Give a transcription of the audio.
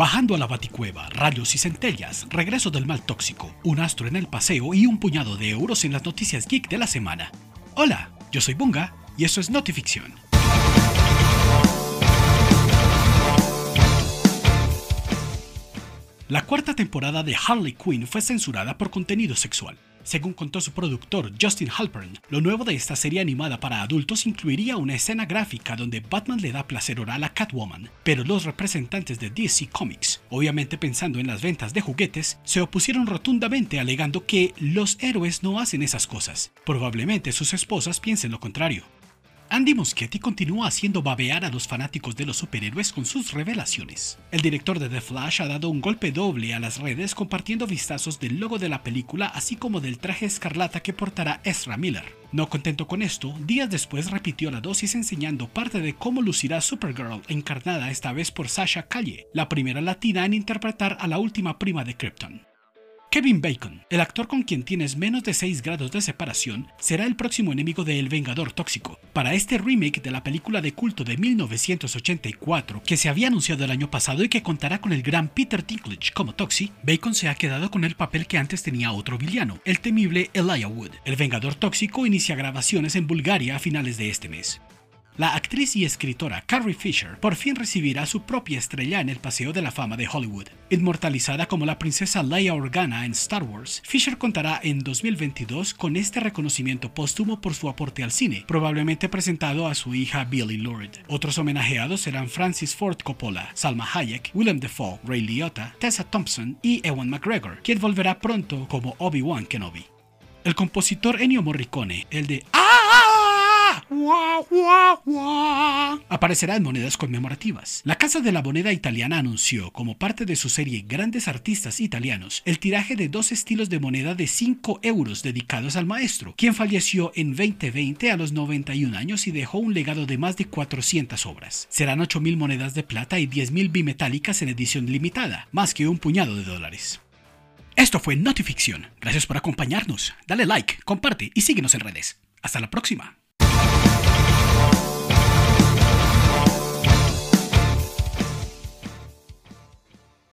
Bajando a la baticueva, rayos y centellas, regreso del mal tóxico, un astro en el paseo y un puñado de euros en las noticias geek de la semana. Hola, yo soy Bunga y eso es Notificción. La cuarta temporada de Harley Quinn fue censurada por contenido sexual. Según contó su productor Justin Halpern, lo nuevo de esta serie animada para adultos incluiría una escena gráfica donde Batman le da placer oral a Catwoman, pero los representantes de DC Comics, obviamente pensando en las ventas de juguetes, se opusieron rotundamente alegando que los héroes no hacen esas cosas. Probablemente sus esposas piensen lo contrario. Andy Muschietti continúa haciendo babear a los fanáticos de los superhéroes con sus revelaciones. El director de The Flash ha dado un golpe doble a las redes compartiendo vistazos del logo de la película así como del traje escarlata que portará Ezra Miller. No contento con esto, días después repitió la dosis enseñando parte de cómo lucirá Supergirl, encarnada esta vez por Sasha Calle, la primera latina en interpretar a la última prima de Krypton. Kevin Bacon, el actor con quien tienes menos de 6 grados de separación, será el próximo enemigo de El Vengador Tóxico. Para este remake de la película de culto de 1984, que se había anunciado el año pasado y que contará con el gran Peter Dinklage como Toxie, Bacon se ha quedado con el papel que antes tenía otro villano, el temible Elijah Wood. El Vengador Tóxico inicia grabaciones en Bulgaria a finales de este mes. La actriz y escritora Carrie Fisher por fin recibirá su propia estrella en el Paseo de la Fama de Hollywood. Inmortalizada como la princesa Leia Organa en Star Wars, Fisher contará en 2022 con este reconocimiento póstumo por su aporte al cine, probablemente presentado a su hija Billy Lord. Otros homenajeados serán Francis Ford Coppola, Salma Hayek, Willem Dafoe, Ray Liotta, Tessa Thompson y Ewan McGregor, quien volverá pronto como Obi-Wan Kenobi. El compositor Ennio Morricone, el de aparecerá en monedas conmemorativas. La Casa de la Moneda Italiana anunció, como parte de su serie Grandes Artistas Italianos, el tiraje de dos estilos de moneda de 5 euros dedicados al maestro, quien falleció en 2020 a los 91 años y dejó un legado de más de 400 obras. Serán 8.000 monedas de plata y 10.000 bimetálicas en edición limitada, más que un puñado de dólares. Esto fue Notificción. Gracias por acompañarnos. Dale like, comparte y síguenos en redes. Hasta la próxima.